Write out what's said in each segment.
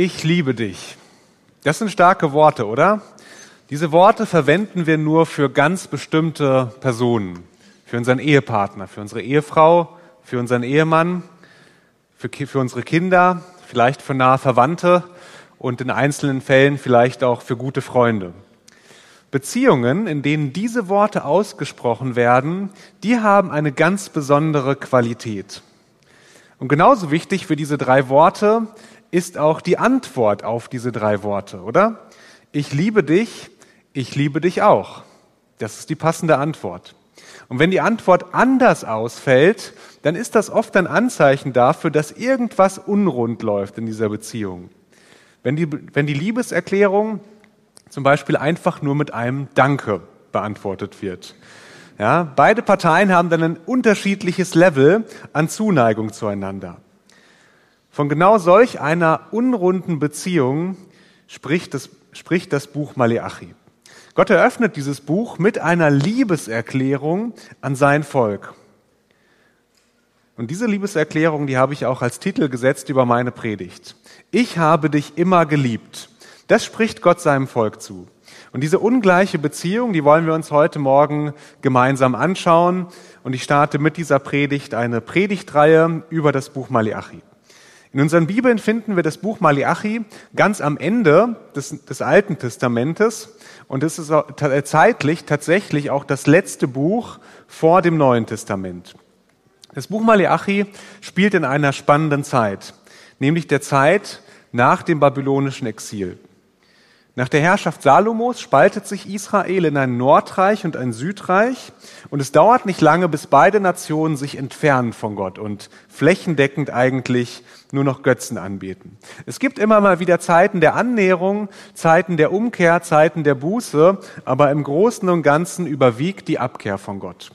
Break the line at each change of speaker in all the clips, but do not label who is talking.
Ich liebe dich. Das sind starke Worte, oder? Diese Worte verwenden wir nur für ganz bestimmte Personen. Für unseren Ehepartner, für unsere Ehefrau, für unseren Ehemann, für, für unsere Kinder, vielleicht für nahe Verwandte und in einzelnen Fällen vielleicht auch für gute Freunde. Beziehungen, in denen diese Worte ausgesprochen werden, die haben eine ganz besondere Qualität. Und genauso wichtig für diese drei Worte ist auch die Antwort auf diese drei Worte, oder? Ich liebe dich, ich liebe dich auch. Das ist die passende Antwort. Und wenn die Antwort anders ausfällt, dann ist das oft ein Anzeichen dafür, dass irgendwas unrund läuft in dieser Beziehung. Wenn die, wenn die Liebeserklärung zum Beispiel einfach nur mit einem Danke beantwortet wird. Ja, beide Parteien haben dann ein unterschiedliches Level an Zuneigung zueinander. Von genau solch einer unrunden Beziehung spricht das, spricht das Buch Maleachi. Gott eröffnet dieses Buch mit einer Liebeserklärung an sein Volk. Und diese Liebeserklärung, die habe ich auch als Titel gesetzt über meine Predigt. Ich habe dich immer geliebt. Das spricht Gott seinem Volk zu. Und diese ungleiche Beziehung, die wollen wir uns heute Morgen gemeinsam anschauen. Und ich starte mit dieser Predigt eine Predigtreihe über das Buch Maleachi. In unseren Bibeln finden wir das Buch Maliachi ganz am Ende des, des Alten Testamentes und es ist zeitlich tatsächlich auch das letzte Buch vor dem Neuen Testament. Das Buch Maliachi spielt in einer spannenden Zeit, nämlich der Zeit nach dem babylonischen Exil. Nach der Herrschaft Salomos spaltet sich Israel in ein Nordreich und ein Südreich und es dauert nicht lange, bis beide Nationen sich entfernen von Gott und flächendeckend eigentlich nur noch Götzen anbeten. Es gibt immer mal wieder Zeiten der Annäherung, Zeiten der Umkehr, Zeiten der Buße, aber im Großen und Ganzen überwiegt die Abkehr von Gott.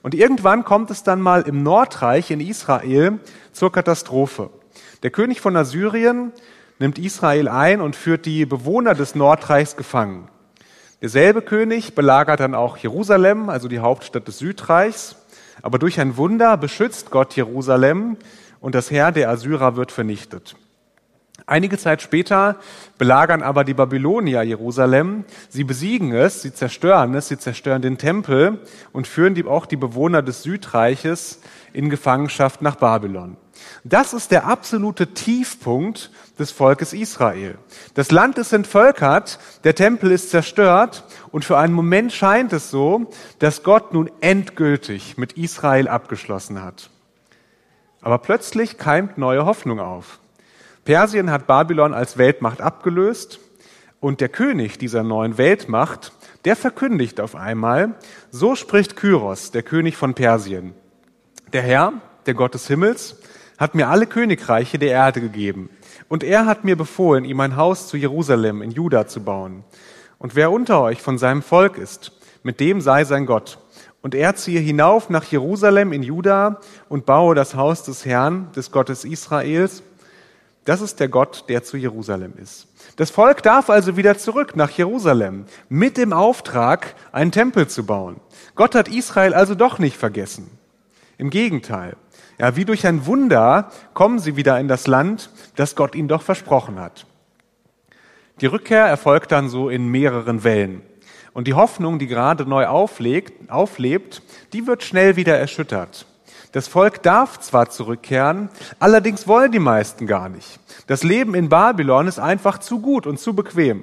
Und irgendwann kommt es dann mal im Nordreich in Israel zur Katastrophe. Der König von Assyrien nimmt Israel ein und führt die Bewohner des Nordreichs gefangen. Derselbe König belagert dann auch Jerusalem, also die Hauptstadt des Südreichs. Aber durch ein Wunder beschützt Gott Jerusalem und das Heer der Assyrer wird vernichtet. Einige Zeit später belagern aber die Babylonier Jerusalem. Sie besiegen es, sie zerstören es, sie zerstören den Tempel und führen auch die Bewohner des Südreiches in Gefangenschaft nach Babylon. Das ist der absolute Tiefpunkt des Volkes Israel. Das Land ist entvölkert, der Tempel ist zerstört und für einen Moment scheint es so, dass Gott nun endgültig mit Israel abgeschlossen hat. Aber plötzlich keimt neue Hoffnung auf. Persien hat Babylon als Weltmacht abgelöst und der König dieser neuen Weltmacht, der verkündigt auf einmal, so spricht Kyros, der König von Persien. Der Herr, der Gott des Himmels, hat mir alle Königreiche der Erde gegeben. Und er hat mir befohlen, ihm ein Haus zu Jerusalem in Juda zu bauen. Und wer unter euch von seinem Volk ist, mit dem sei sein Gott. Und er ziehe hinauf nach Jerusalem in Juda und baue das Haus des Herrn, des Gottes Israels. Das ist der Gott, der zu Jerusalem ist. Das Volk darf also wieder zurück nach Jerusalem mit dem Auftrag, einen Tempel zu bauen. Gott hat Israel also doch nicht vergessen. Im Gegenteil. Ja, wie durch ein Wunder kommen sie wieder in das Land, das Gott ihnen doch versprochen hat. Die Rückkehr erfolgt dann so in mehreren Wellen. Und die Hoffnung, die gerade neu auflegt, auflebt, die wird schnell wieder erschüttert. Das Volk darf zwar zurückkehren, allerdings wollen die meisten gar nicht. Das Leben in Babylon ist einfach zu gut und zu bequem.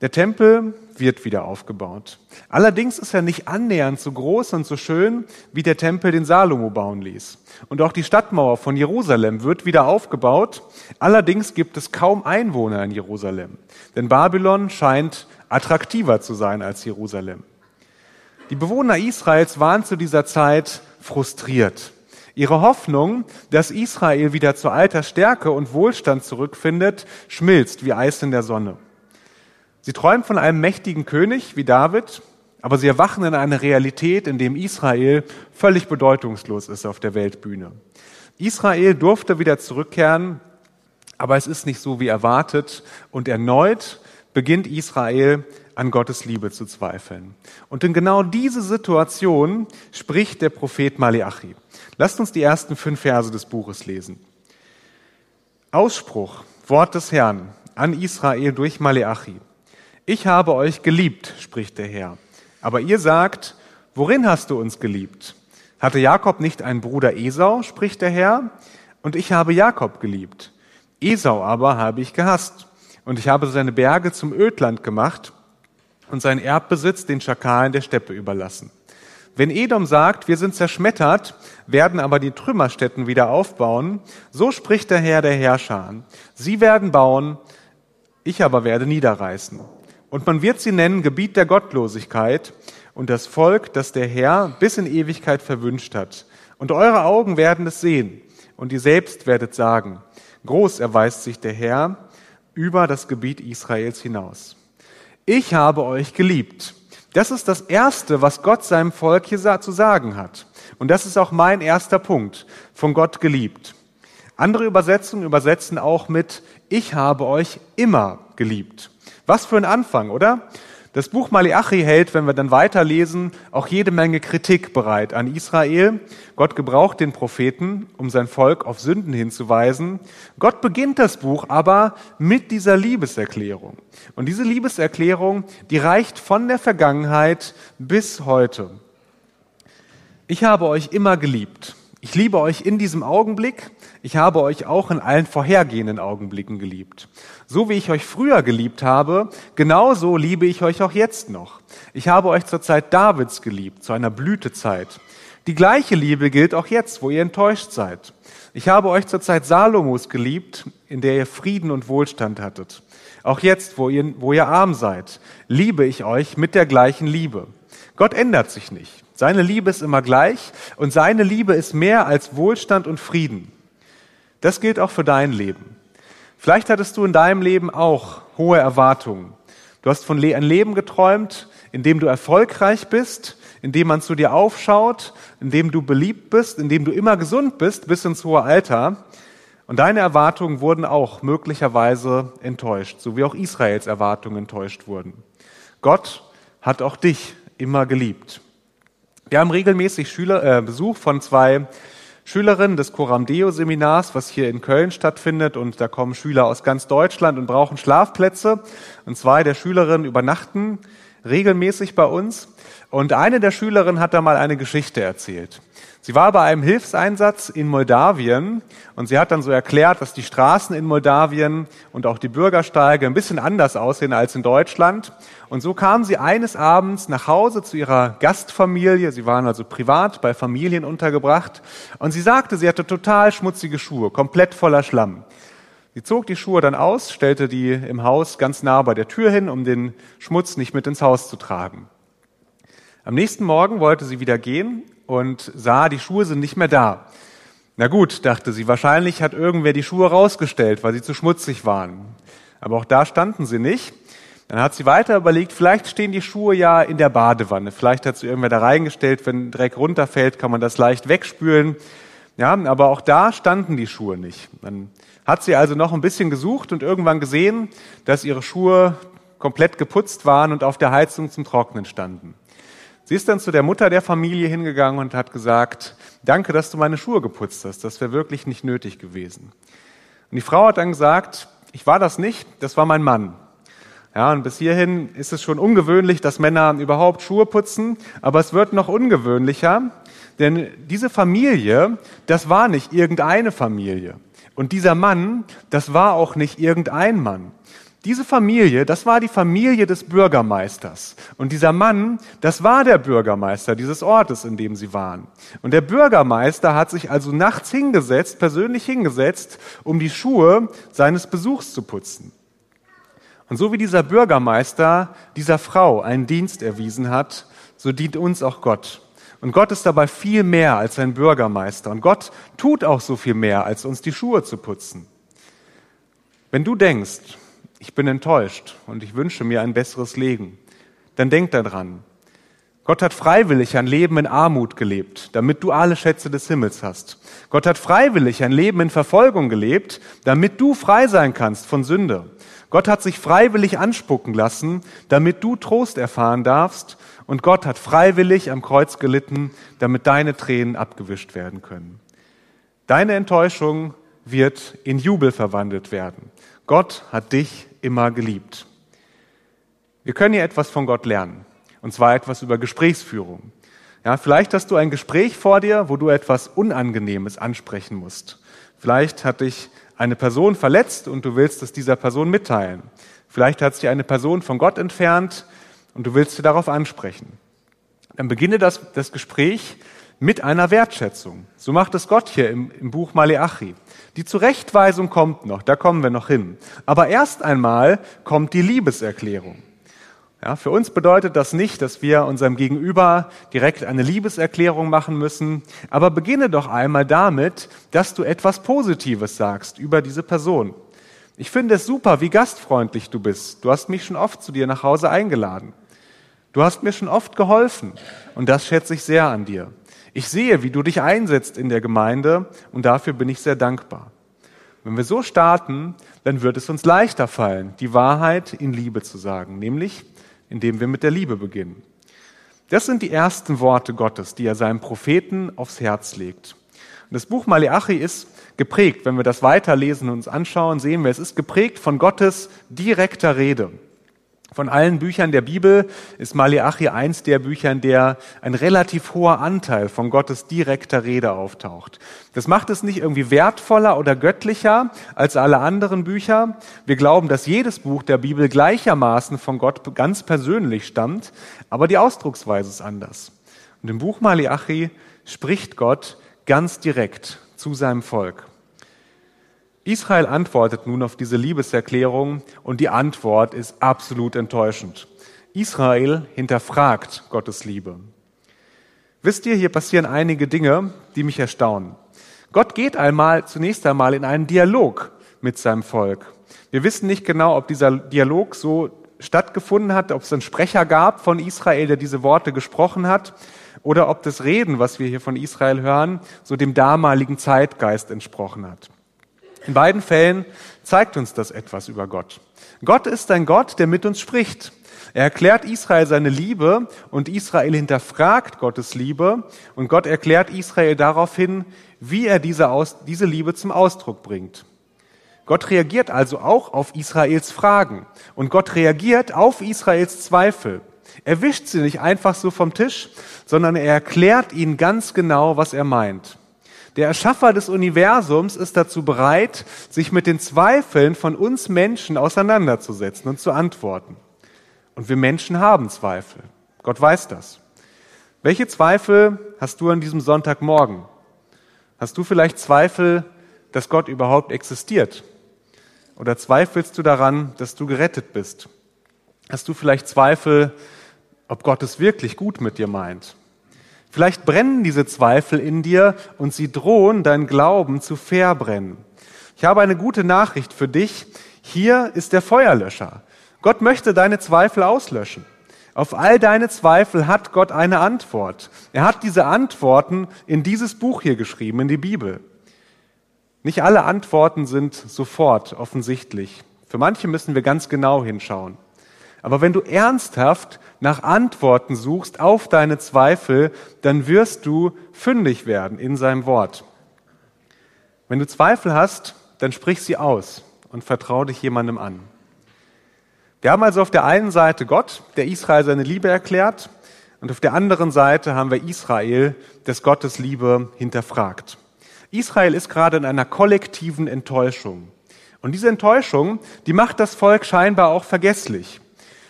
Der Tempel wird wieder aufgebaut. Allerdings ist er nicht annähernd so groß und so schön, wie der Tempel den Salomo bauen ließ. Und auch die Stadtmauer von Jerusalem wird wieder aufgebaut. Allerdings gibt es kaum Einwohner in Jerusalem. Denn Babylon scheint attraktiver zu sein als Jerusalem. Die Bewohner Israels waren zu dieser Zeit frustriert. Ihre Hoffnung, dass Israel wieder zu alter Stärke und Wohlstand zurückfindet, schmilzt wie Eis in der Sonne. Sie träumen von einem mächtigen König wie David, aber sie erwachen in einer Realität, in dem Israel völlig bedeutungslos ist auf der Weltbühne. Israel durfte wieder zurückkehren, aber es ist nicht so wie erwartet und erneut beginnt Israel an Gottes Liebe zu zweifeln. Und in genau diese Situation spricht der Prophet Maleachi. Lasst uns die ersten fünf Verse des Buches lesen. Ausspruch Wort des Herrn an Israel durch Maleachi. Ich habe euch geliebt, spricht der Herr. Aber ihr sagt, worin hast du uns geliebt? Hatte Jakob nicht einen Bruder Esau, spricht der Herr? Und ich habe Jakob geliebt. Esau aber habe ich gehasst. Und ich habe seine Berge zum Ödland gemacht und seinen Erbbesitz den Schakalen der Steppe überlassen. Wenn Edom sagt, wir sind zerschmettert, werden aber die Trümmerstätten wieder aufbauen, so spricht der Herr der Herrscher. Sie werden bauen, ich aber werde niederreißen. Und man wird sie nennen Gebiet der Gottlosigkeit und das Volk, das der Herr bis in Ewigkeit verwünscht hat. Und eure Augen werden es sehen und ihr selbst werdet sagen, groß erweist sich der Herr über das Gebiet Israels hinaus. Ich habe euch geliebt das ist das Erste, was Gott seinem Volk hier zu sagen hat. Und das ist auch mein erster Punkt, von Gott geliebt. Andere Übersetzungen übersetzen auch mit, ich habe euch immer geliebt. Was für ein Anfang, oder? Das Buch Maleachi hält, wenn wir dann weiterlesen, auch jede Menge Kritik bereit an Israel. Gott gebraucht den Propheten, um sein Volk auf Sünden hinzuweisen. Gott beginnt das Buch aber mit dieser Liebeserklärung. Und diese Liebeserklärung, die reicht von der Vergangenheit bis heute. Ich habe euch immer geliebt. Ich liebe euch in diesem Augenblick. Ich habe euch auch in allen vorhergehenden Augenblicken geliebt. So wie ich euch früher geliebt habe, genauso liebe ich euch auch jetzt noch. Ich habe euch zur Zeit Davids geliebt, zu einer Blütezeit. Die gleiche Liebe gilt auch jetzt, wo ihr enttäuscht seid. Ich habe euch zur Zeit Salomos geliebt, in der ihr Frieden und Wohlstand hattet. Auch jetzt, wo ihr, wo ihr arm seid, liebe ich euch mit der gleichen Liebe. Gott ändert sich nicht. Seine Liebe ist immer gleich und seine Liebe ist mehr als Wohlstand und Frieden. Das gilt auch für dein Leben. Vielleicht hattest du in deinem Leben auch hohe Erwartungen. Du hast von ein Leben geträumt, in dem du erfolgreich bist, in dem man zu dir aufschaut, in dem du beliebt bist, in dem du immer gesund bist bis ins hohe Alter. Und deine Erwartungen wurden auch möglicherweise enttäuscht, so wie auch Israels Erwartungen enttäuscht wurden. Gott hat auch dich immer geliebt. Wir haben regelmäßig Schüler, äh, Besuch von zwei Schülerin des Coram-Deo-Seminars, was hier in Köln stattfindet. Und da kommen Schüler aus ganz Deutschland und brauchen Schlafplätze. Und zwei der Schülerinnen übernachten regelmäßig bei uns. Und eine der Schülerinnen hat da mal eine Geschichte erzählt. Sie war bei einem Hilfseinsatz in Moldawien und sie hat dann so erklärt, dass die Straßen in Moldawien und auch die Bürgersteige ein bisschen anders aussehen als in Deutschland. Und so kam sie eines Abends nach Hause zu ihrer Gastfamilie. Sie waren also privat bei Familien untergebracht. Und sie sagte, sie hatte total schmutzige Schuhe, komplett voller Schlamm. Sie zog die Schuhe dann aus, stellte die im Haus ganz nah bei der Tür hin, um den Schmutz nicht mit ins Haus zu tragen. Am nächsten Morgen wollte sie wieder gehen und sah, die Schuhe sind nicht mehr da. Na gut, dachte sie, wahrscheinlich hat irgendwer die Schuhe rausgestellt, weil sie zu schmutzig waren. Aber auch da standen sie nicht. Dann hat sie weiter überlegt, vielleicht stehen die Schuhe ja in der Badewanne. Vielleicht hat sie irgendwer da reingestellt, wenn Dreck runterfällt, kann man das leicht wegspülen. Ja, aber auch da standen die Schuhe nicht. Dann hat sie also noch ein bisschen gesucht und irgendwann gesehen, dass ihre Schuhe komplett geputzt waren und auf der Heizung zum Trocknen standen. Sie ist dann zu der Mutter der Familie hingegangen und hat gesagt, danke, dass du meine Schuhe geputzt hast. Das wäre wirklich nicht nötig gewesen. Und die Frau hat dann gesagt, ich war das nicht, das war mein Mann. Ja, und bis hierhin ist es schon ungewöhnlich, dass Männer überhaupt Schuhe putzen, aber es wird noch ungewöhnlicher, denn diese Familie, das war nicht irgendeine Familie. Und dieser Mann, das war auch nicht irgendein Mann. Diese Familie, das war die Familie des Bürgermeisters. Und dieser Mann, das war der Bürgermeister dieses Ortes, in dem sie waren. Und der Bürgermeister hat sich also nachts hingesetzt, persönlich hingesetzt, um die Schuhe seines Besuchs zu putzen. Und so wie dieser Bürgermeister dieser Frau einen Dienst erwiesen hat, so dient uns auch Gott. Und Gott ist dabei viel mehr als ein Bürgermeister. Und Gott tut auch so viel mehr, als uns die Schuhe zu putzen. Wenn du denkst, ich bin enttäuscht und ich wünsche mir ein besseres Leben, dann denk daran. Gott hat freiwillig ein Leben in Armut gelebt, damit du alle Schätze des Himmels hast. Gott hat freiwillig ein Leben in Verfolgung gelebt, damit du frei sein kannst von Sünde. Gott hat sich freiwillig anspucken lassen, damit du Trost erfahren darfst und Gott hat freiwillig am Kreuz gelitten, damit deine Tränen abgewischt werden können. Deine Enttäuschung wird in Jubel verwandelt werden. Gott hat dich immer geliebt. Wir können hier etwas von Gott lernen. Und zwar etwas über Gesprächsführung. Ja, vielleicht hast du ein Gespräch vor dir, wo du etwas Unangenehmes ansprechen musst. Vielleicht hat dich eine Person verletzt und du willst es dieser Person mitteilen. Vielleicht hat sich eine Person von Gott entfernt und du willst sie darauf ansprechen. Dann beginne das, das Gespräch mit einer Wertschätzung. So macht es Gott hier im, im Buch Maleachi. Die Zurechtweisung kommt noch, da kommen wir noch hin. Aber erst einmal kommt die Liebeserklärung. Ja, für uns bedeutet das nicht, dass wir unserem Gegenüber direkt eine Liebeserklärung machen müssen, aber beginne doch einmal damit, dass du etwas Positives sagst über diese Person. Ich finde es super, wie gastfreundlich du bist. Du hast mich schon oft zu dir nach Hause eingeladen. Du hast mir schon oft geholfen und das schätze ich sehr an dir. Ich sehe, wie du dich einsetzt in der Gemeinde und dafür bin ich sehr dankbar. Wenn wir so starten, dann wird es uns leichter fallen, die Wahrheit in Liebe zu sagen, nämlich indem wir mit der Liebe beginnen. Das sind die ersten Worte Gottes, die er seinem Propheten aufs Herz legt. Und das Buch Maleachi ist geprägt, wenn wir das weiterlesen und uns anschauen, sehen wir, es ist geprägt von Gottes direkter Rede. Von allen Büchern der Bibel ist Maleachi eins der Bücher, in der ein relativ hoher Anteil von Gottes direkter Rede auftaucht. Das macht es nicht irgendwie wertvoller oder göttlicher als alle anderen Bücher. Wir glauben, dass jedes Buch der Bibel gleichermaßen von Gott ganz persönlich stammt, aber die Ausdrucksweise ist anders. Und im Buch Maleachi spricht Gott ganz direkt zu seinem Volk. Israel antwortet nun auf diese Liebeserklärung und die Antwort ist absolut enttäuschend. Israel hinterfragt Gottes Liebe. Wisst ihr, hier passieren einige Dinge, die mich erstaunen. Gott geht einmal, zunächst einmal in einen Dialog mit seinem Volk. Wir wissen nicht genau, ob dieser Dialog so stattgefunden hat, ob es einen Sprecher gab von Israel, der diese Worte gesprochen hat, oder ob das Reden, was wir hier von Israel hören, so dem damaligen Zeitgeist entsprochen hat. In beiden Fällen zeigt uns das etwas über Gott. Gott ist ein Gott, der mit uns spricht. Er erklärt Israel seine Liebe und Israel hinterfragt Gottes Liebe und Gott erklärt Israel daraufhin, wie er diese, Aus diese Liebe zum Ausdruck bringt. Gott reagiert also auch auf Israels Fragen und Gott reagiert auf Israels Zweifel. Er wischt sie nicht einfach so vom Tisch, sondern er erklärt ihnen ganz genau, was er meint. Der Erschaffer des Universums ist dazu bereit, sich mit den Zweifeln von uns Menschen auseinanderzusetzen und zu antworten. Und wir Menschen haben Zweifel. Gott weiß das. Welche Zweifel hast du an diesem Sonntagmorgen? Hast du vielleicht Zweifel, dass Gott überhaupt existiert? Oder zweifelst du daran, dass du gerettet bist? Hast du vielleicht Zweifel, ob Gott es wirklich gut mit dir meint? Vielleicht brennen diese Zweifel in dir und sie drohen, dein Glauben zu verbrennen. Ich habe eine gute Nachricht für dich. Hier ist der Feuerlöscher. Gott möchte deine Zweifel auslöschen. Auf all deine Zweifel hat Gott eine Antwort. Er hat diese Antworten in dieses Buch hier geschrieben, in die Bibel. Nicht alle Antworten sind sofort offensichtlich. Für manche müssen wir ganz genau hinschauen. Aber wenn du ernsthaft nach Antworten suchst auf deine Zweifel, dann wirst du fündig werden in seinem Wort. Wenn du Zweifel hast, dann sprich sie aus und vertraue dich jemandem an. Wir haben also auf der einen Seite Gott, der Israel seine Liebe erklärt, und auf der anderen Seite haben wir Israel, das Gottes Liebe hinterfragt. Israel ist gerade in einer kollektiven Enttäuschung. Und diese Enttäuschung, die macht das Volk scheinbar auch vergesslich.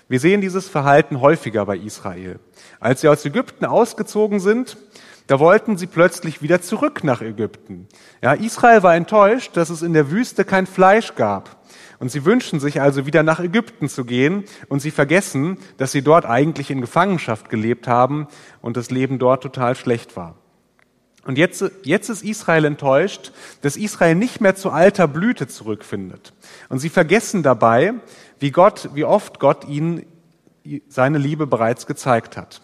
Wir sehen dieses Verhalten häufiger bei Israel. Als sie aus Ägypten ausgezogen sind, da wollten sie plötzlich wieder zurück nach Ägypten. Ja, Israel war enttäuscht, dass es in der Wüste kein Fleisch gab. Und sie wünschen sich also wieder nach Ägypten zu gehen und sie vergessen, dass sie dort eigentlich in Gefangenschaft gelebt haben und das Leben dort total schlecht war. Und jetzt, jetzt ist Israel enttäuscht, dass Israel nicht mehr zu alter Blüte zurückfindet. Und sie vergessen dabei, wie Gott, wie oft Gott ihnen seine Liebe bereits gezeigt hat.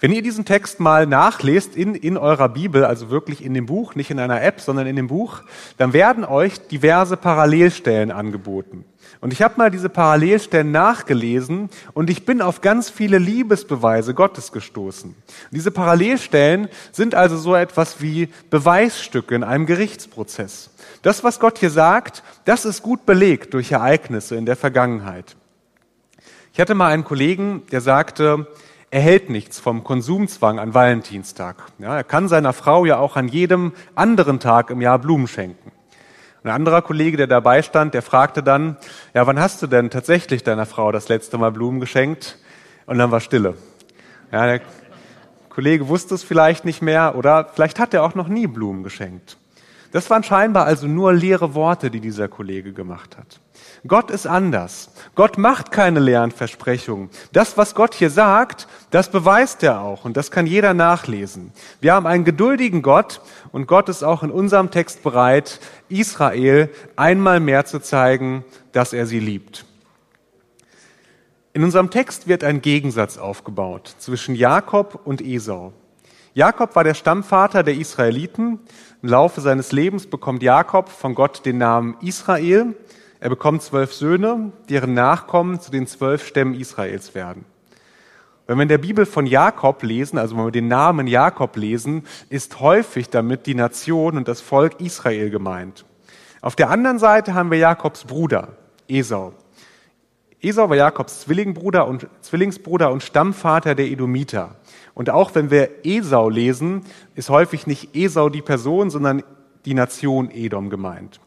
Wenn ihr diesen Text mal nachlest in, in eurer Bibel, also wirklich in dem Buch, nicht in einer App, sondern in dem Buch, dann werden euch diverse Parallelstellen angeboten. Und ich habe mal diese Parallelstellen nachgelesen und ich bin auf ganz viele Liebesbeweise Gottes gestoßen. Diese Parallelstellen sind also so etwas wie Beweisstücke in einem Gerichtsprozess. Das, was Gott hier sagt, das ist gut belegt durch Ereignisse in der Vergangenheit. Ich hatte mal einen Kollegen, der sagte, er hält nichts vom Konsumzwang an Valentinstag. Ja, er kann seiner Frau ja auch an jedem anderen Tag im Jahr Blumen schenken. Ein anderer Kollege, der dabei stand, der fragte dann, ja, wann hast du denn tatsächlich deiner Frau das letzte Mal Blumen geschenkt? Und dann war Stille. Ja, der Kollege wusste es vielleicht nicht mehr oder vielleicht hat er auch noch nie Blumen geschenkt. Das waren scheinbar also nur leere Worte, die dieser Kollege gemacht hat. Gott ist anders. Gott macht keine leeren Versprechungen. Das, was Gott hier sagt, das beweist er auch und das kann jeder nachlesen. Wir haben einen geduldigen Gott und Gott ist auch in unserem Text bereit, Israel einmal mehr zu zeigen, dass er sie liebt. In unserem Text wird ein Gegensatz aufgebaut zwischen Jakob und Esau. Jakob war der Stammvater der Israeliten. Im Laufe seines Lebens bekommt Jakob von Gott den Namen Israel er bekommt zwölf Söhne, deren Nachkommen zu den zwölf Stämmen Israels werden. Wenn wir in der Bibel von Jakob lesen, also wenn wir den Namen Jakob lesen, ist häufig damit die Nation und das Volk Israel gemeint. Auf der anderen Seite haben wir Jakobs Bruder, Esau. Esau war Jakobs Zwillingbruder und, Zwillingsbruder und Stammvater der Edomiter. Und auch wenn wir Esau lesen, ist häufig nicht Esau die Person, sondern die Nation Edom gemeint.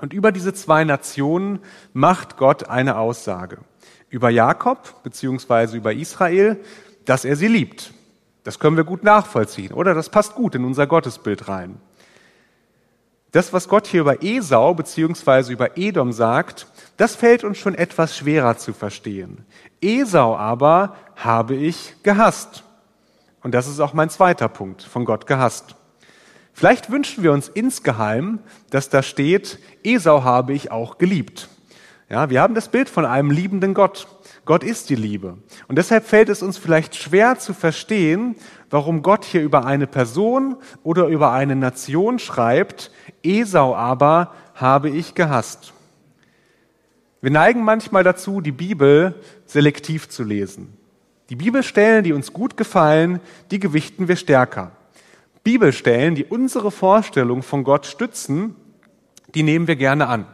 Und über diese zwei Nationen macht Gott eine Aussage. Über Jakob beziehungsweise über Israel, dass er sie liebt. Das können wir gut nachvollziehen, oder? Das passt gut in unser Gottesbild rein. Das, was Gott hier über Esau beziehungsweise über Edom sagt, das fällt uns schon etwas schwerer zu verstehen. Esau aber habe ich gehasst. Und das ist auch mein zweiter Punkt, von Gott gehasst. Vielleicht wünschen wir uns insgeheim, dass da steht, Esau habe ich auch geliebt. Ja, wir haben das Bild von einem liebenden Gott. Gott ist die Liebe. Und deshalb fällt es uns vielleicht schwer zu verstehen, warum Gott hier über eine Person oder über eine Nation schreibt, Esau aber habe ich gehasst. Wir neigen manchmal dazu, die Bibel selektiv zu lesen. Die Bibelstellen, die uns gut gefallen, die gewichten wir stärker. Bibelstellen, die unsere Vorstellung von Gott stützen, die nehmen wir gerne an.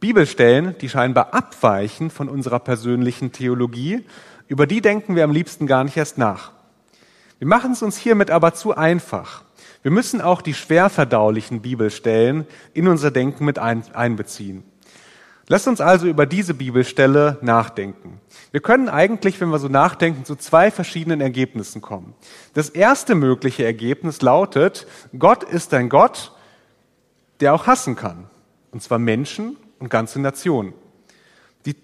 Bibelstellen, die scheinbar abweichen von unserer persönlichen Theologie, über die denken wir am liebsten gar nicht erst nach. Wir machen es uns hiermit aber zu einfach. Wir müssen auch die schwer verdaulichen Bibelstellen in unser Denken mit einbeziehen. Lasst uns also über diese Bibelstelle nachdenken. Wir können eigentlich, wenn wir so nachdenken, zu zwei verschiedenen Ergebnissen kommen. Das erste mögliche Ergebnis lautet, Gott ist ein Gott, der auch hassen kann. Und zwar Menschen und ganze Nationen.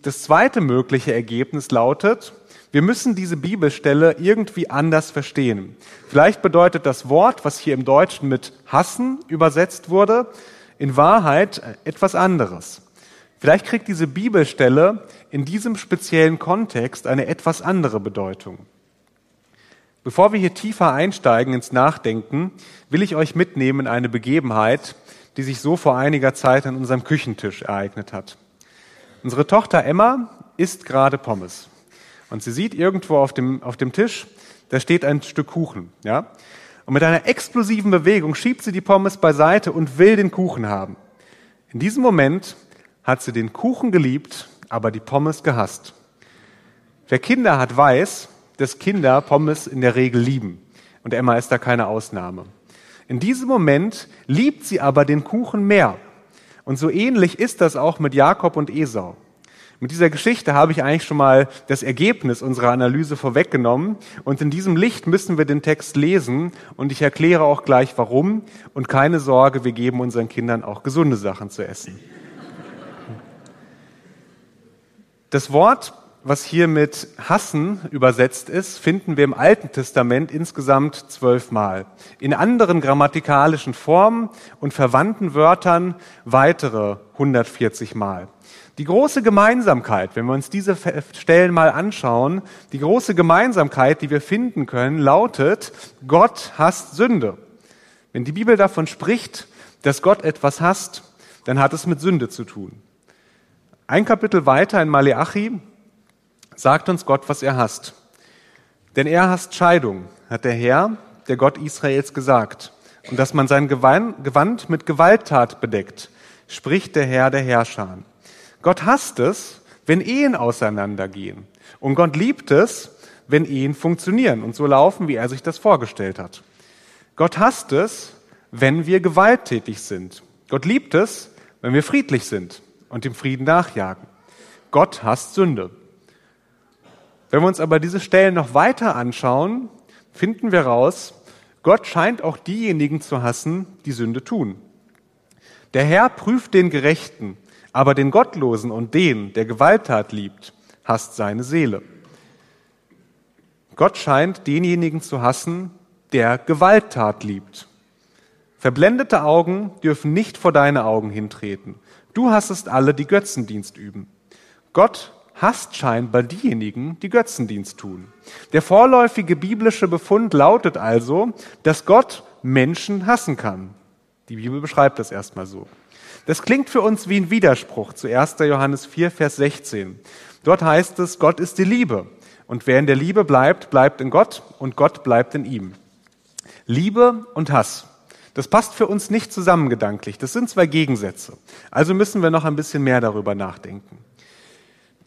das zweite mögliche Ergebnis lautet, wir müssen diese Bibelstelle irgendwie anders verstehen. Vielleicht bedeutet das Wort, was hier im Deutschen mit hassen übersetzt wurde, in Wahrheit etwas anderes. Vielleicht kriegt diese Bibelstelle in diesem speziellen Kontext eine etwas andere Bedeutung. Bevor wir hier tiefer einsteigen ins Nachdenken, will ich euch mitnehmen in eine Begebenheit, die sich so vor einiger Zeit an unserem Küchentisch ereignet hat. Unsere Tochter Emma isst gerade Pommes. Und sie sieht irgendwo auf dem, auf dem Tisch, da steht ein Stück Kuchen, ja? Und mit einer explosiven Bewegung schiebt sie die Pommes beiseite und will den Kuchen haben. In diesem Moment hat sie den Kuchen geliebt, aber die Pommes gehasst. Wer Kinder hat, weiß, dass Kinder Pommes in der Regel lieben. Und Emma ist da keine Ausnahme. In diesem Moment liebt sie aber den Kuchen mehr. Und so ähnlich ist das auch mit Jakob und Esau. Mit dieser Geschichte habe ich eigentlich schon mal das Ergebnis unserer Analyse vorweggenommen. Und in diesem Licht müssen wir den Text lesen. Und ich erkläre auch gleich warum. Und keine Sorge, wir geben unseren Kindern auch gesunde Sachen zu essen. Das Wort, was hier mit hassen übersetzt ist, finden wir im Alten Testament insgesamt zwölfmal. In anderen grammatikalischen Formen und verwandten Wörtern weitere 140 Mal. Die große Gemeinsamkeit, wenn wir uns diese Stellen mal anschauen, die große Gemeinsamkeit, die wir finden können, lautet, Gott hasst Sünde. Wenn die Bibel davon spricht, dass Gott etwas hasst, dann hat es mit Sünde zu tun. Ein Kapitel weiter in Maleachi sagt uns Gott, was er hasst. Denn er hasst Scheidung, hat der Herr, der Gott Israels, gesagt. Und dass man sein Gewand mit Gewalttat bedeckt, spricht der Herr der Herrscher. Gott hasst es, wenn Ehen auseinandergehen. Und Gott liebt es, wenn Ehen funktionieren und so laufen, wie er sich das vorgestellt hat. Gott hasst es, wenn wir gewalttätig sind. Gott liebt es, wenn wir friedlich sind und dem Frieden nachjagen. Gott hasst Sünde. Wenn wir uns aber diese Stellen noch weiter anschauen, finden wir raus, Gott scheint auch diejenigen zu hassen, die Sünde tun. Der Herr prüft den Gerechten, aber den Gottlosen und den, der Gewalttat liebt, hasst seine Seele. Gott scheint denjenigen zu hassen, der Gewalttat liebt. Verblendete Augen dürfen nicht vor deine Augen hintreten. Du hassest alle, die Götzendienst üben. Gott hasst scheinbar diejenigen, die Götzendienst tun. Der vorläufige biblische Befund lautet also, dass Gott Menschen hassen kann. Die Bibel beschreibt das erstmal so. Das klingt für uns wie ein Widerspruch zu 1. Johannes 4, Vers 16. Dort heißt es, Gott ist die Liebe. Und wer in der Liebe bleibt, bleibt in Gott und Gott bleibt in ihm. Liebe und Hass. Das passt für uns nicht zusammen gedanklich. Das sind zwei Gegensätze. Also müssen wir noch ein bisschen mehr darüber nachdenken.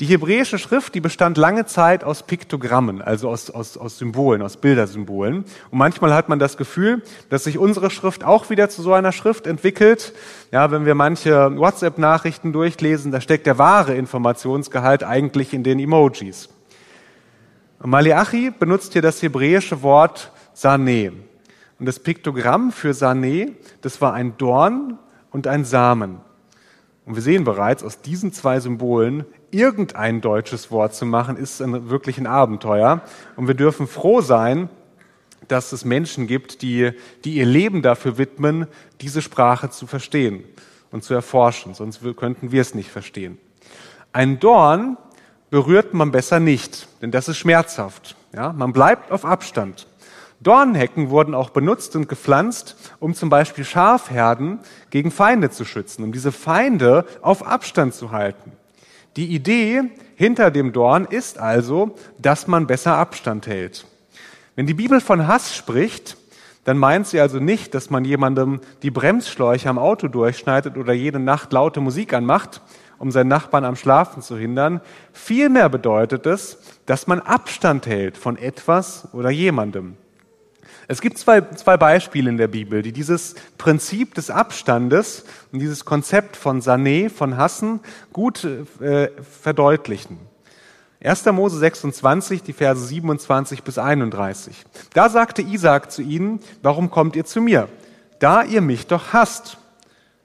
Die hebräische Schrift, die bestand lange Zeit aus Piktogrammen, also aus, aus, aus Symbolen, aus Bildersymbolen. Und manchmal hat man das Gefühl, dass sich unsere Schrift auch wieder zu so einer Schrift entwickelt. Ja, wenn wir manche WhatsApp-Nachrichten durchlesen, da steckt der wahre Informationsgehalt eigentlich in den Emojis. Maleachi benutzt hier das hebräische Wort Sane. Und das Piktogramm für Sane, das war ein Dorn und ein Samen. Und wir sehen bereits, aus diesen zwei Symbolen irgendein deutsches Wort zu machen, ist ein, wirklich ein Abenteuer. Und wir dürfen froh sein, dass es Menschen gibt, die, die ihr Leben dafür widmen, diese Sprache zu verstehen und zu erforschen. Sonst könnten wir es nicht verstehen. Ein Dorn berührt man besser nicht, denn das ist schmerzhaft. Ja, man bleibt auf Abstand. Dornhecken wurden auch benutzt und gepflanzt, um zum Beispiel Schafherden gegen Feinde zu schützen, um diese Feinde auf Abstand zu halten. Die Idee hinter dem Dorn ist also, dass man besser Abstand hält. Wenn die Bibel von Hass spricht, dann meint sie also nicht, dass man jemandem die Bremsschläuche am Auto durchschneidet oder jede Nacht laute Musik anmacht, um seinen Nachbarn am Schlafen zu hindern. Vielmehr bedeutet es, dass man Abstand hält von etwas oder jemandem. Es gibt zwei, zwei Beispiele in der Bibel, die dieses Prinzip des Abstandes und dieses Konzept von Sané, von Hassen, gut äh, verdeutlichen. 1. Mose 26, die Verse 27 bis 31. Da sagte Isaac zu ihnen, warum kommt ihr zu mir? Da ihr mich doch hasst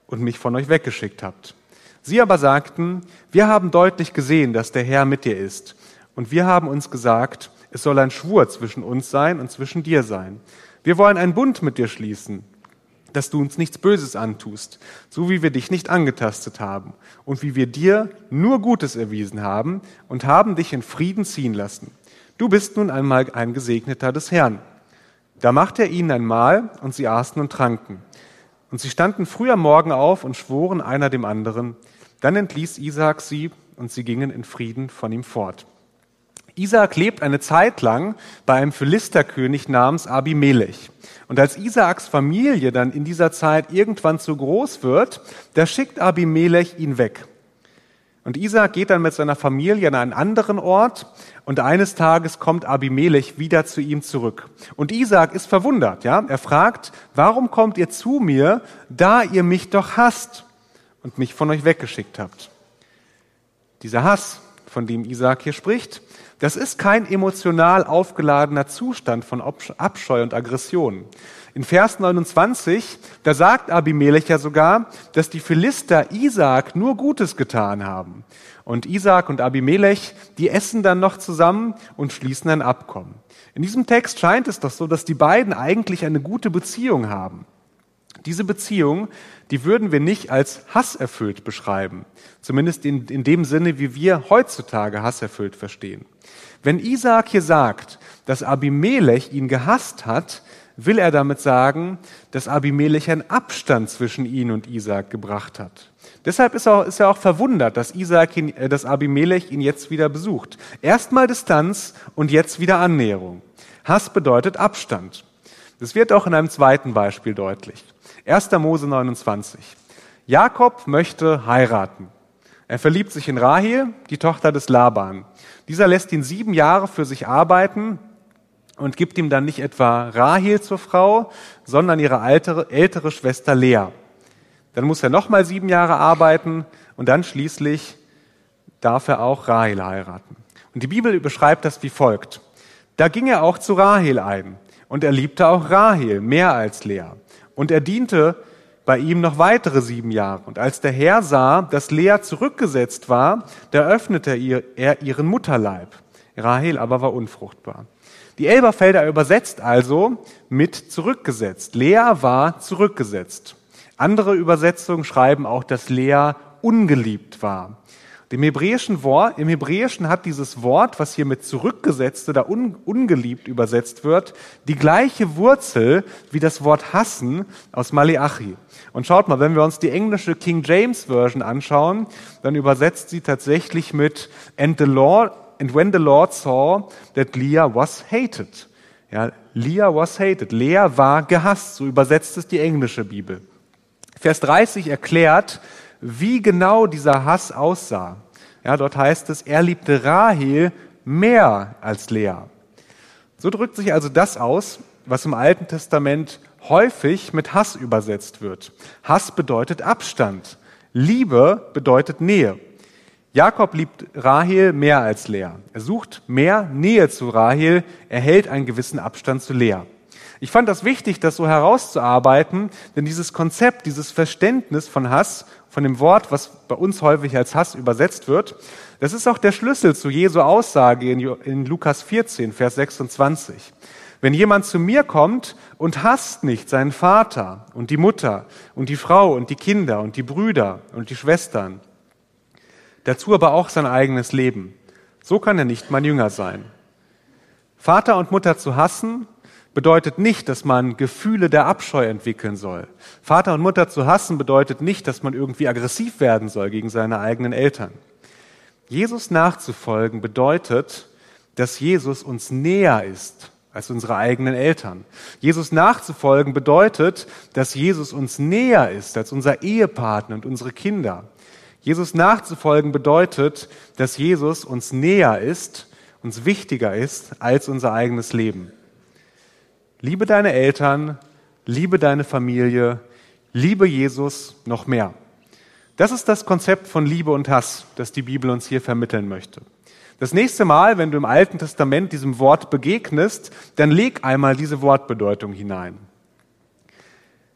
und mich von euch weggeschickt habt. Sie aber sagten, wir haben deutlich gesehen, dass der Herr mit dir ist. Und wir haben uns gesagt, es soll ein Schwur zwischen uns sein und zwischen dir sein. Wir wollen einen Bund mit dir schließen, dass du uns nichts Böses antust, so wie wir dich nicht angetastet haben und wie wir dir nur Gutes erwiesen haben und haben dich in Frieden ziehen lassen. Du bist nun einmal ein Gesegneter des Herrn. Da machte er ihnen ein Mahl und sie aßen und tranken. Und sie standen früh am Morgen auf und schworen einer dem anderen. Dann entließ Isaak sie und sie gingen in Frieden von ihm fort. Isaak lebt eine Zeit lang bei einem Philisterkönig namens Abimelech. Und als Isaaks Familie dann in dieser Zeit irgendwann zu groß wird, da schickt Abimelech ihn weg. Und Isaak geht dann mit seiner Familie an einen anderen Ort und eines Tages kommt Abimelech wieder zu ihm zurück. Und Isaak ist verwundert, ja? Er fragt, warum kommt ihr zu mir, da ihr mich doch hasst und mich von euch weggeschickt habt? Dieser Hass, von dem Isaac hier spricht, das ist kein emotional aufgeladener Zustand von Abscheu und Aggression. In Vers 29, da sagt Abimelech ja sogar, dass die Philister Isaac nur Gutes getan haben. Und Isaac und Abimelech, die essen dann noch zusammen und schließen ein Abkommen. In diesem Text scheint es doch so, dass die beiden eigentlich eine gute Beziehung haben. Diese Beziehung, die würden wir nicht als hasserfüllt beschreiben. Zumindest in, in dem Sinne, wie wir heutzutage hasserfüllt verstehen. Wenn Isaac hier sagt, dass Abimelech ihn gehasst hat, will er damit sagen, dass Abimelech einen Abstand zwischen ihn und Isaac gebracht hat. Deshalb ist er, ist er auch verwundert, dass, Isaac ihn, äh, dass Abimelech ihn jetzt wieder besucht. Erstmal Distanz und jetzt wieder Annäherung. Hass bedeutet Abstand. Das wird auch in einem zweiten Beispiel deutlich. 1. Mose 29. Jakob möchte heiraten. Er verliebt sich in Rahel, die Tochter des Laban. Dieser lässt ihn sieben Jahre für sich arbeiten und gibt ihm dann nicht etwa Rahel zur Frau, sondern ihre ältere, ältere Schwester Lea. Dann muss er nochmal sieben Jahre arbeiten und dann schließlich darf er auch Rahel heiraten. Und die Bibel beschreibt das wie folgt. Da ging er auch zu Rahel ein und er liebte auch Rahel mehr als Lea. Und er diente bei ihm noch weitere sieben Jahre. Und als der Herr sah, dass Lea zurückgesetzt war, da öffnete er ihren Mutterleib. Rahel aber war unfruchtbar. Die Elberfelder übersetzt also mit zurückgesetzt. Lea war zurückgesetzt. Andere Übersetzungen schreiben auch, dass Lea ungeliebt war. Im hebräischen, Wort, Im Hebräischen hat dieses Wort, was hier mit zurückgesetzt oder un, ungeliebt übersetzt wird, die gleiche Wurzel wie das Wort hassen aus Maleachi. Und schaut mal, wenn wir uns die englische King James Version anschauen, dann übersetzt sie tatsächlich mit and the Lord and when the Lord saw that Leah was hated. Ja, Leah was hated. Lea war gehasst. So übersetzt es die englische Bibel. Vers 30 erklärt, wie genau dieser Hass aussah. Ja, dort heißt es, er liebte Rahel mehr als Lea. So drückt sich also das aus, was im Alten Testament häufig mit Hass übersetzt wird. Hass bedeutet Abstand. Liebe bedeutet Nähe. Jakob liebt Rahel mehr als Lea. Er sucht mehr Nähe zu Rahel, er hält einen gewissen Abstand zu Lea. Ich fand das wichtig, das so herauszuarbeiten, denn dieses Konzept, dieses Verständnis von Hass, von dem Wort, was bei uns häufig als Hass übersetzt wird, das ist auch der Schlüssel zu Jesu Aussage in Lukas 14, Vers 26. Wenn jemand zu mir kommt und hasst nicht seinen Vater und die Mutter und die Frau und die Kinder und die Brüder und die Schwestern, dazu aber auch sein eigenes Leben. So kann er nicht mein Jünger sein. Vater und Mutter zu hassen bedeutet nicht, dass man Gefühle der Abscheu entwickeln soll. Vater und Mutter zu hassen bedeutet nicht, dass man irgendwie aggressiv werden soll gegen seine eigenen Eltern. Jesus nachzufolgen bedeutet, dass Jesus uns näher ist als unsere eigenen Eltern. Jesus nachzufolgen bedeutet, dass Jesus uns näher ist als unser Ehepartner und unsere Kinder. Jesus nachzufolgen bedeutet, dass Jesus uns näher ist, uns wichtiger ist als unser eigenes Leben. Liebe deine Eltern, liebe deine Familie, liebe Jesus noch mehr. Das ist das Konzept von Liebe und Hass, das die Bibel uns hier vermitteln möchte. Das nächste Mal, wenn du im Alten Testament diesem Wort begegnest, dann leg einmal diese Wortbedeutung hinein.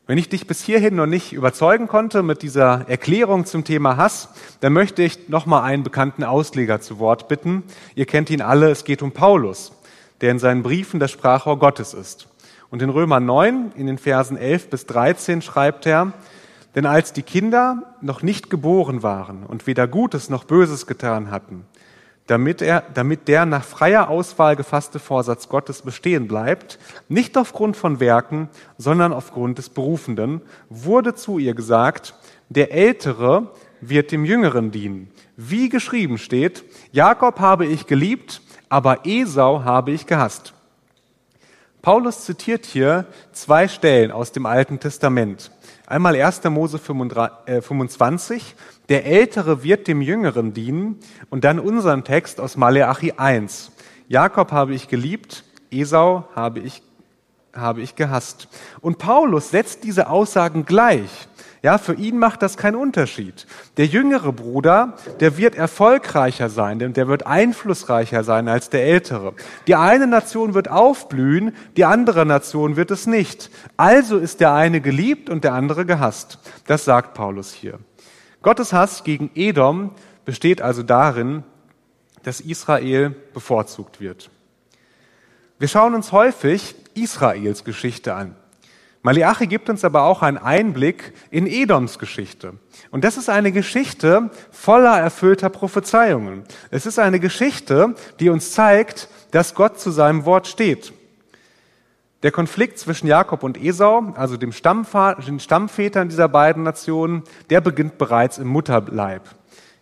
Wenn ich dich bis hierhin noch nicht überzeugen konnte mit dieser Erklärung zum Thema Hass, dann möchte ich nochmal einen bekannten Ausleger zu Wort bitten. Ihr kennt ihn alle, es geht um Paulus, der in seinen Briefen das Sprachrohr Gottes ist. Und in Römer 9, in den Versen 11 bis 13 schreibt er, denn als die Kinder noch nicht geboren waren und weder Gutes noch Böses getan hatten, damit, er, damit der nach freier Auswahl gefasste Vorsatz Gottes bestehen bleibt, nicht aufgrund von Werken, sondern aufgrund des Berufenden, wurde zu ihr gesagt, der Ältere wird dem Jüngeren dienen. Wie geschrieben steht, Jakob habe ich geliebt, aber Esau habe ich gehasst. Paulus zitiert hier zwei Stellen aus dem Alten Testament. Einmal 1. Mose 25, äh, der Ältere wird dem Jüngeren dienen und dann unseren Text aus Maleachi 1. Jakob habe ich geliebt, Esau habe ich, habe ich gehasst. Und Paulus setzt diese Aussagen gleich. Ja, für ihn macht das keinen Unterschied. Der jüngere Bruder, der wird erfolgreicher sein, der wird einflussreicher sein als der ältere. Die eine Nation wird aufblühen, die andere Nation wird es nicht. Also ist der eine geliebt und der andere gehasst. Das sagt Paulus hier. Gottes Hass gegen Edom besteht also darin, dass Israel bevorzugt wird. Wir schauen uns häufig Israels Geschichte an. Maliachi gibt uns aber auch einen Einblick in Edoms Geschichte. Und das ist eine Geschichte voller erfüllter Prophezeiungen. Es ist eine Geschichte, die uns zeigt, dass Gott zu seinem Wort steht. Der Konflikt zwischen Jakob und Esau, also dem den Stammvätern dieser beiden Nationen, der beginnt bereits im Mutterleib,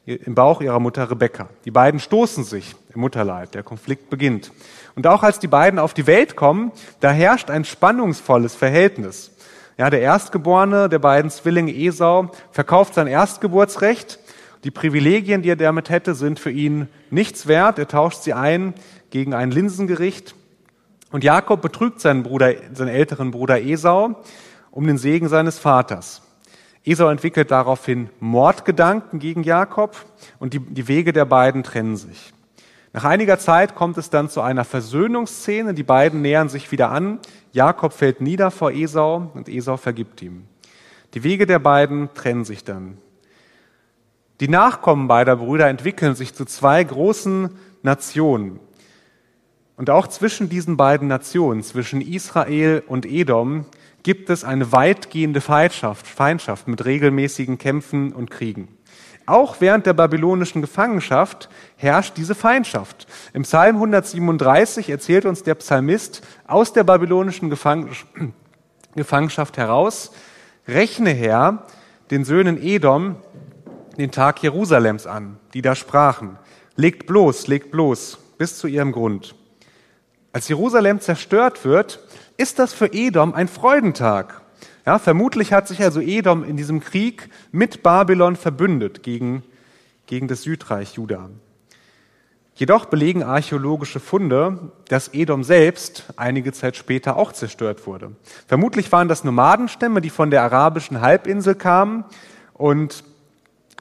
im Bauch ihrer Mutter Rebekka. Die beiden stoßen sich im Mutterleib. Der Konflikt beginnt. Und auch als die beiden auf die Welt kommen, da herrscht ein spannungsvolles Verhältnis. Ja, der Erstgeborene der beiden Zwillinge Esau verkauft sein Erstgeburtsrecht. Die Privilegien, die er damit hätte, sind für ihn nichts wert. Er tauscht sie ein gegen ein Linsengericht. Und Jakob betrügt seinen Bruder, seinen älteren Bruder Esau um den Segen seines Vaters. Esau entwickelt daraufhin Mordgedanken gegen Jakob und die, die Wege der beiden trennen sich. Nach einiger Zeit kommt es dann zu einer Versöhnungsszene. Die beiden nähern sich wieder an. Jakob fällt nieder vor Esau und Esau vergibt ihm. Die Wege der beiden trennen sich dann. Die Nachkommen beider Brüder entwickeln sich zu zwei großen Nationen. Und auch zwischen diesen beiden Nationen, zwischen Israel und Edom, gibt es eine weitgehende Feindschaft, Feindschaft mit regelmäßigen Kämpfen und Kriegen. Auch während der babylonischen Gefangenschaft herrscht diese Feindschaft. Im Psalm 137 erzählt uns der Psalmist aus der babylonischen Gefangenschaft heraus, rechne Herr den Söhnen Edom den Tag Jerusalems an, die da sprachen, legt bloß, legt bloß, bis zu ihrem Grund. Als Jerusalem zerstört wird, ist das für Edom ein Freudentag. Ja, vermutlich hat sich also Edom in diesem Krieg mit Babylon verbündet gegen, gegen das Südreich Juda. Jedoch belegen archäologische Funde, dass Edom selbst einige Zeit später auch zerstört wurde. Vermutlich waren das Nomadenstämme, die von der arabischen Halbinsel kamen und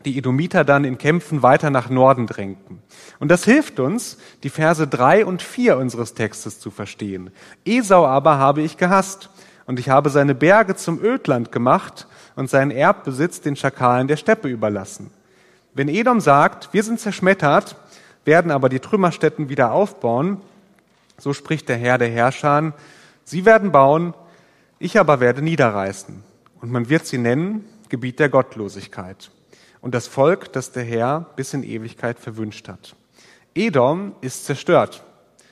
die Edomiter dann in Kämpfen weiter nach Norden drängten. Und das hilft uns, die Verse drei und vier unseres Textes zu verstehen. Esau aber habe ich gehasst und ich habe seine Berge zum Ödland gemacht und seinen Erbbesitz den Schakalen der Steppe überlassen. Wenn Edom sagt, wir sind zerschmettert, werden aber die Trümmerstätten wieder aufbauen, so spricht der Herr der Herrscher, sie werden bauen, ich aber werde niederreißen. Und man wird sie nennen Gebiet der Gottlosigkeit. Und das Volk, das der Herr bis in Ewigkeit verwünscht hat. Edom ist zerstört.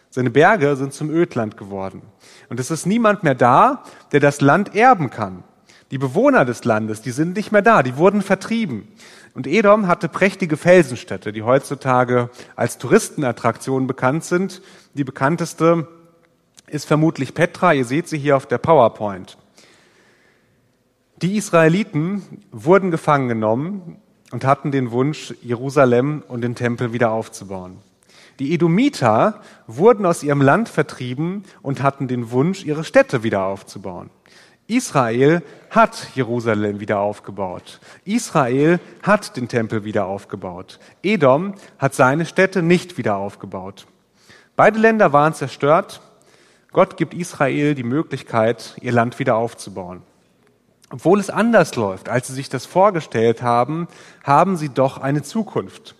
Seine Berge sind zum Ödland geworden. Und es ist niemand mehr da, der das Land erben kann. Die Bewohner des Landes, die sind nicht mehr da, die wurden vertrieben. Und Edom hatte prächtige Felsenstädte, die heutzutage als Touristenattraktion bekannt sind. Die bekannteste ist vermutlich Petra, ihr seht sie hier auf der PowerPoint. Die Israeliten wurden gefangen genommen und hatten den Wunsch, Jerusalem und den Tempel wieder aufzubauen. Die Edomiter wurden aus ihrem Land vertrieben und hatten den Wunsch, ihre Städte wieder aufzubauen. Israel hat Jerusalem wieder aufgebaut. Israel hat den Tempel wieder aufgebaut. Edom hat seine Städte nicht wieder aufgebaut. Beide Länder waren zerstört. Gott gibt Israel die Möglichkeit, ihr Land wieder aufzubauen. Obwohl es anders läuft, als sie sich das vorgestellt haben, haben sie doch eine Zukunft.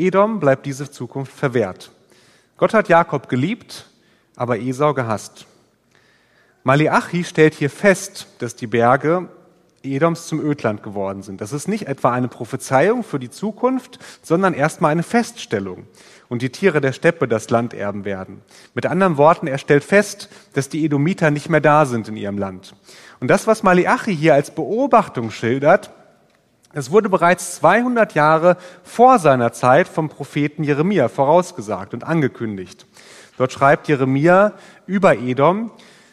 Edom bleibt diese Zukunft verwehrt. Gott hat Jakob geliebt, aber Esau gehasst. Maliachi stellt hier fest, dass die Berge Edoms zum Ödland geworden sind. Das ist nicht etwa eine Prophezeiung für die Zukunft, sondern erstmal eine Feststellung. Und die Tiere der Steppe das Land erben werden. Mit anderen Worten, er stellt fest, dass die Edomiter nicht mehr da sind in ihrem Land. Und das, was Maliachi hier als Beobachtung schildert, es wurde bereits 200 Jahre vor seiner Zeit vom Propheten Jeremia vorausgesagt und angekündigt. Dort schreibt Jeremia über Edom,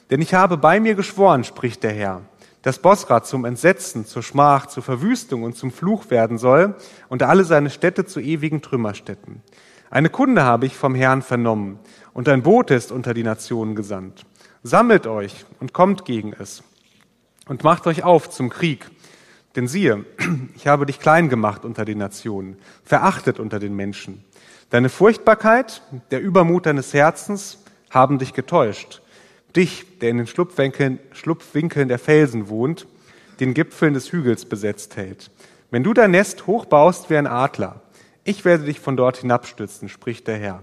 denn ich habe bei mir geschworen, spricht der Herr, dass Bosra zum Entsetzen, zur Schmach, zur Verwüstung und zum Fluch werden soll und alle seine Städte zu ewigen Trümmerstätten. Eine Kunde habe ich vom Herrn vernommen und ein Bote ist unter die Nationen gesandt. Sammelt euch und kommt gegen es und macht euch auf zum Krieg Denn siehe, ich habe dich klein gemacht unter den Nationen, verachtet unter den Menschen. Deine Furchtbarkeit, der Übermut deines Herzens haben dich getäuscht. Dich, der in den Schlupfwinkeln, Schlupfwinkeln der Felsen wohnt, den Gipfeln des Hügels besetzt hält. Wenn du dein Nest hochbaust wie ein Adler, ich werde dich von dort hinabstützen, spricht der Herr.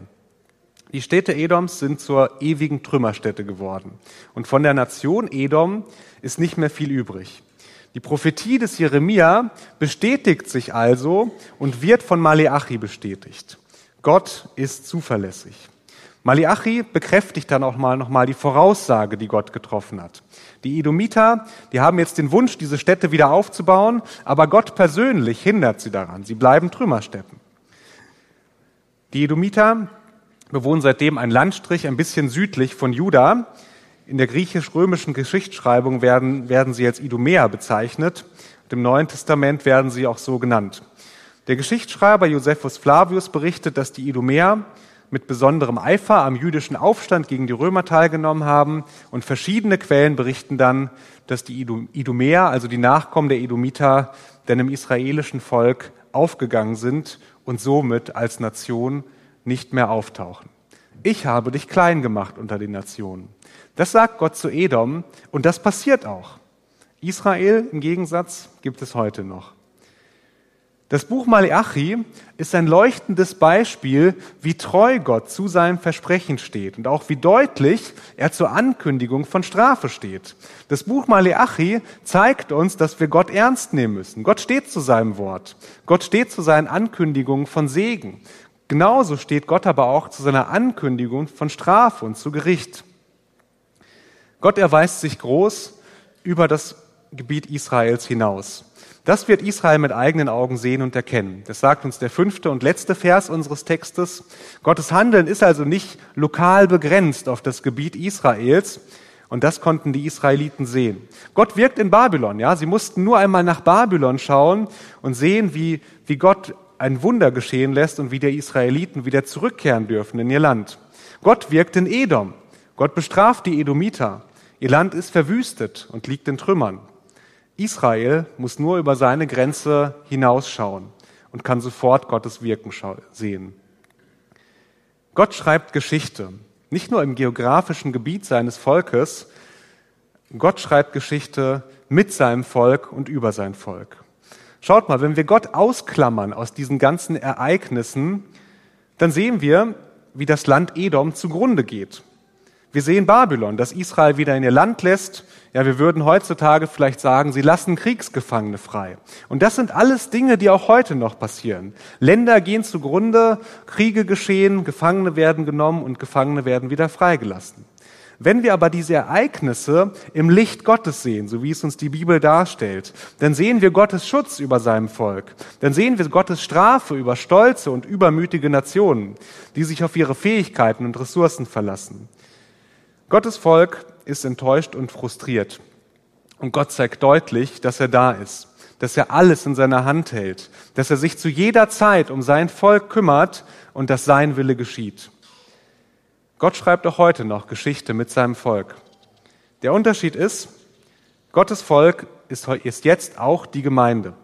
Die Städte Edoms sind zur ewigen Trümmerstätte geworden. Und von der Nation Edom ist nicht mehr viel übrig. Die Prophetie des Jeremia bestätigt sich also und wird von Maleachi bestätigt. Gott ist zuverlässig. Maleachi bekräftigt dann auch mal nochmal die Voraussage, die Gott getroffen hat. Die Edomiter, die haben jetzt den Wunsch, diese Städte wieder aufzubauen, aber Gott persönlich hindert sie daran. Sie bleiben Trümmerstätten. Die Edomiter bewohnen seitdem einen Landstrich ein bisschen südlich von Juda. In der griechisch-römischen Geschichtsschreibung werden, werden sie als Idumäer bezeichnet. Im Neuen Testament werden sie auch so genannt. Der Geschichtsschreiber Josephus Flavius berichtet, dass die Idumäer mit besonderem Eifer am jüdischen Aufstand gegen die Römer teilgenommen haben. Und verschiedene Quellen berichten dann, dass die Idumäer, also die Nachkommen der Edomiter, denn im israelischen Volk aufgegangen sind und somit als Nation nicht mehr auftauchen. Ich habe dich klein gemacht unter den Nationen. Das sagt Gott zu Edom und das passiert auch. Israel im Gegensatz gibt es heute noch. Das Buch Maleachi ist ein leuchtendes Beispiel, wie treu Gott zu seinem Versprechen steht und auch wie deutlich er zur Ankündigung von Strafe steht. Das Buch Maleachi zeigt uns, dass wir Gott ernst nehmen müssen. Gott steht zu seinem Wort. Gott steht zu seinen Ankündigungen von Segen. Genauso steht Gott aber auch zu seiner Ankündigung von Strafe und zu Gericht. Gott erweist sich groß über das Gebiet Israels hinaus. Das wird Israel mit eigenen Augen sehen und erkennen. Das sagt uns der fünfte und letzte Vers unseres Textes. Gottes Handeln ist also nicht lokal begrenzt auf das Gebiet Israels. Und das konnten die Israeliten sehen. Gott wirkt in Babylon, ja. Sie mussten nur einmal nach Babylon schauen und sehen, wie, wie Gott ein Wunder geschehen lässt und wie die Israeliten wieder zurückkehren dürfen in ihr Land. Gott wirkt in Edom. Gott bestraft die Edomiter. Ihr Land ist verwüstet und liegt in Trümmern. Israel muss nur über seine Grenze hinausschauen und kann sofort Gottes Wirken sehen. Gott schreibt Geschichte, nicht nur im geografischen Gebiet seines Volkes, Gott schreibt Geschichte mit seinem Volk und über sein Volk. Schaut mal, wenn wir Gott ausklammern aus diesen ganzen Ereignissen, dann sehen wir, wie das Land Edom zugrunde geht. Wir sehen Babylon, das Israel wieder in ihr Land lässt. Ja, wir würden heutzutage vielleicht sagen, sie lassen Kriegsgefangene frei. Und das sind alles Dinge, die auch heute noch passieren. Länder gehen zugrunde, Kriege geschehen, Gefangene werden genommen und Gefangene werden wieder freigelassen. Wenn wir aber diese Ereignisse im Licht Gottes sehen, so wie es uns die Bibel darstellt, dann sehen wir Gottes Schutz über seinem Volk. Dann sehen wir Gottes Strafe über stolze und übermütige Nationen, die sich auf ihre Fähigkeiten und Ressourcen verlassen. Gottes Volk ist enttäuscht und frustriert. Und Gott zeigt deutlich, dass er da ist, dass er alles in seiner Hand hält, dass er sich zu jeder Zeit um sein Volk kümmert und dass sein Wille geschieht. Gott schreibt auch heute noch Geschichte mit seinem Volk. Der Unterschied ist, Gottes Volk ist, ist jetzt auch die Gemeinde.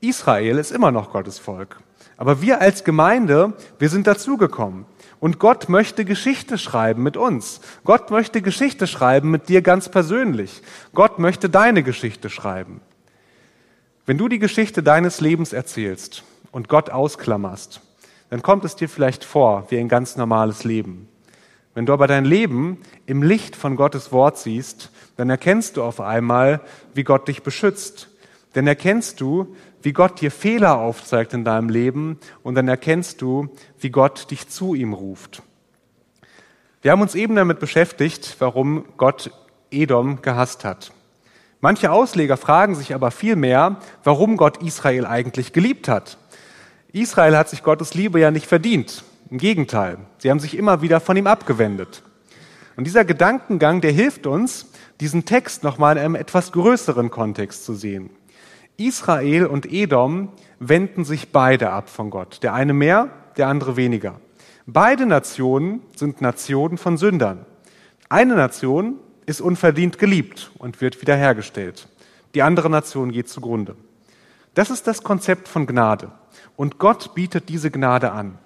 Israel ist immer noch Gottes Volk. Aber wir als Gemeinde, wir sind dazugekommen. Und Gott möchte Geschichte schreiben mit uns. Gott möchte Geschichte schreiben mit dir ganz persönlich. Gott möchte deine Geschichte schreiben. Wenn du die Geschichte deines Lebens erzählst und Gott ausklammerst, dann kommt es dir vielleicht vor wie ein ganz normales Leben. Wenn du aber dein Leben im Licht von Gottes Wort siehst, dann erkennst du auf einmal, wie Gott dich beschützt. Dann erkennst du, wie Gott dir Fehler aufzeigt in deinem Leben und dann erkennst du, wie Gott dich zu ihm ruft. Wir haben uns eben damit beschäftigt, warum Gott Edom gehasst hat. Manche Ausleger fragen sich aber vielmehr, warum Gott Israel eigentlich geliebt hat. Israel hat sich Gottes Liebe ja nicht verdient. Im Gegenteil, sie haben sich immer wieder von ihm abgewendet. Und dieser Gedankengang, der hilft uns, diesen Text nochmal in einem etwas größeren Kontext zu sehen. Israel und Edom wenden sich beide ab von Gott. Der eine mehr, der andere weniger. Beide Nationen sind Nationen von Sündern. Eine Nation ist unverdient geliebt und wird wiederhergestellt. Die andere Nation geht zugrunde. Das ist das Konzept von Gnade. Und Gott bietet diese Gnade an.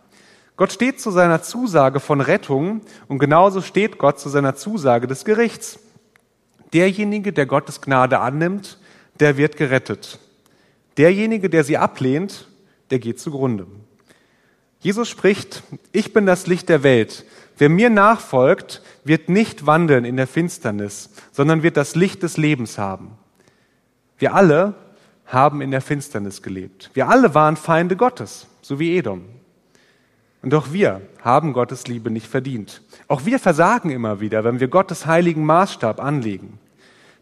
Gott steht zu seiner Zusage von Rettung und genauso steht Gott zu seiner Zusage des Gerichts. Derjenige, der Gottes Gnade annimmt, der wird gerettet. Derjenige, der sie ablehnt, der geht zugrunde. Jesus spricht, ich bin das Licht der Welt. Wer mir nachfolgt, wird nicht wandeln in der Finsternis, sondern wird das Licht des Lebens haben. Wir alle haben in der Finsternis gelebt. Wir alle waren Feinde Gottes, so wie Edom. Und auch wir haben Gottes Liebe nicht verdient. Auch wir versagen immer wieder, wenn wir Gottes heiligen Maßstab anlegen.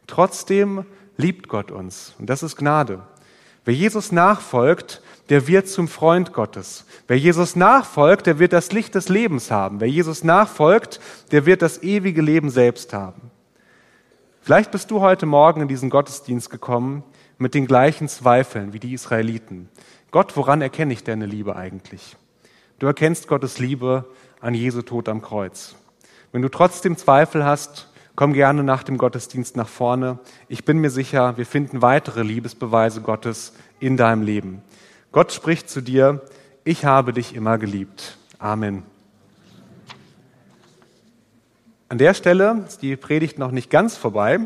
Trotzdem liebt Gott uns und das ist Gnade. Wer Jesus nachfolgt, der wird zum Freund Gottes. Wer Jesus nachfolgt, der wird das Licht des Lebens haben. Wer Jesus nachfolgt, der wird das ewige Leben selbst haben. Vielleicht bist du heute Morgen in diesen Gottesdienst gekommen mit den gleichen Zweifeln wie die Israeliten. Gott, woran erkenne ich deine Liebe eigentlich? Du erkennst Gottes Liebe an Jesu Tod am Kreuz. Wenn du trotzdem Zweifel hast, komm gerne nach dem Gottesdienst nach vorne. Ich bin mir sicher, wir finden weitere Liebesbeweise Gottes in deinem Leben. Gott spricht zu dir, ich habe dich immer geliebt. Amen. An der Stelle ist die Predigt noch nicht ganz vorbei.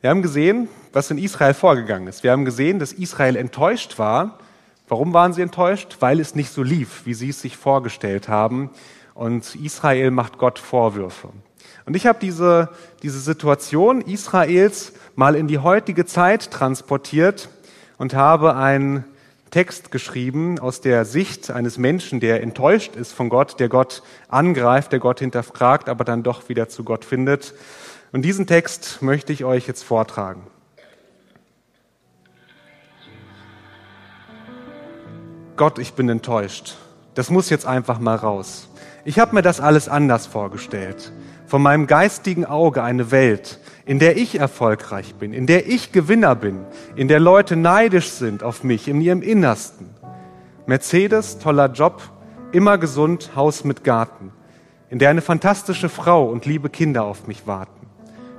Wir haben gesehen, was in Israel vorgegangen ist. Wir haben gesehen, dass Israel enttäuscht war. Warum waren sie enttäuscht? Weil es nicht so lief, wie sie es sich vorgestellt haben. Und Israel macht Gott Vorwürfe. Und ich habe diese, diese Situation Israels mal in die heutige Zeit transportiert und habe ein Text geschrieben aus der Sicht eines Menschen, der enttäuscht ist von Gott, der Gott angreift, der Gott hinterfragt, aber dann doch wieder zu Gott findet. Und diesen Text möchte ich euch jetzt vortragen. Gott, ich bin enttäuscht. Das muss jetzt einfach mal raus. Ich habe mir das alles anders vorgestellt. Von meinem geistigen Auge eine Welt, in der ich erfolgreich bin, in der ich Gewinner bin, in der Leute neidisch sind auf mich, in ihrem Innersten. Mercedes, toller Job, immer gesund, Haus mit Garten, in der eine fantastische Frau und liebe Kinder auf mich warten.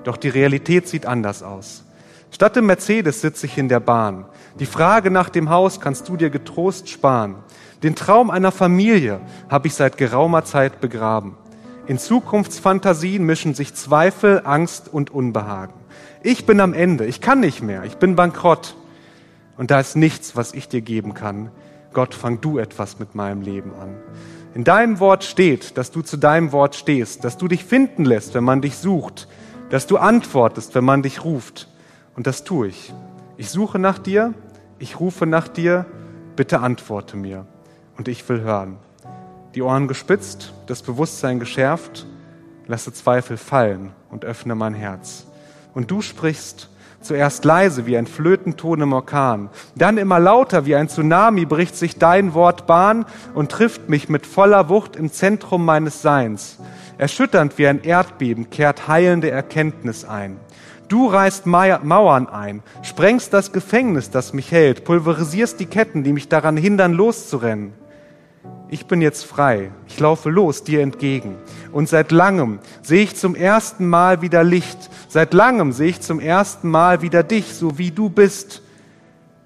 Doch die Realität sieht anders aus. Statt im Mercedes sitze ich in der Bahn. Die Frage nach dem Haus kannst du dir getrost sparen. Den Traum einer Familie habe ich seit geraumer Zeit begraben. In Zukunftsfantasien mischen sich Zweifel, Angst und Unbehagen. Ich bin am Ende, ich kann nicht mehr, ich bin bankrott. Und da ist nichts, was ich dir geben kann. Gott, fang du etwas mit meinem Leben an. In deinem Wort steht, dass du zu deinem Wort stehst, dass du dich finden lässt, wenn man dich sucht, dass du antwortest, wenn man dich ruft. Und das tue ich. Ich suche nach dir, ich rufe nach dir, bitte antworte mir. Und ich will hören die Ohren gespitzt, das Bewusstsein geschärft, lasse Zweifel fallen und öffne mein Herz. Und du sprichst zuerst leise wie ein Flötenton im Orkan, dann immer lauter wie ein Tsunami bricht sich dein Wort Bahn und trifft mich mit voller Wucht im Zentrum meines Seins. Erschütternd wie ein Erdbeben kehrt heilende Erkenntnis ein. Du reißt Mauern ein, sprengst das Gefängnis, das mich hält, pulverisierst die Ketten, die mich daran hindern, loszurennen ich bin jetzt frei, ich laufe los dir entgegen. Und seit langem sehe ich zum ersten Mal wieder Licht, seit langem sehe ich zum ersten Mal wieder dich, so wie du bist.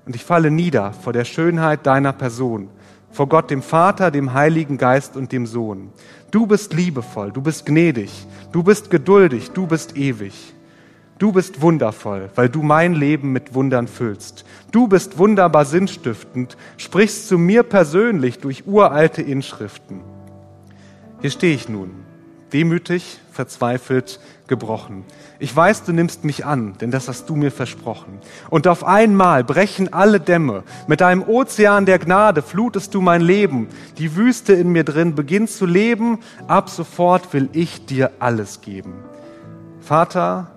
Und ich falle nieder vor der Schönheit deiner Person, vor Gott dem Vater, dem Heiligen Geist und dem Sohn. Du bist liebevoll, du bist gnädig, du bist geduldig, du bist ewig. Du bist wundervoll, weil du mein Leben mit Wundern füllst. Du bist wunderbar sinnstiftend, sprichst zu mir persönlich durch uralte Inschriften. Hier stehe ich nun, demütig, verzweifelt, gebrochen. Ich weiß, du nimmst mich an, denn das hast du mir versprochen. Und auf einmal brechen alle Dämme. Mit einem Ozean der Gnade flutest du mein Leben. Die Wüste in mir drin beginnt zu leben. Ab sofort will ich dir alles geben. Vater,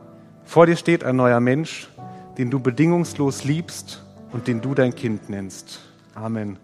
vor dir steht ein neuer Mensch, den du bedingungslos liebst und den du dein Kind nennst. Amen.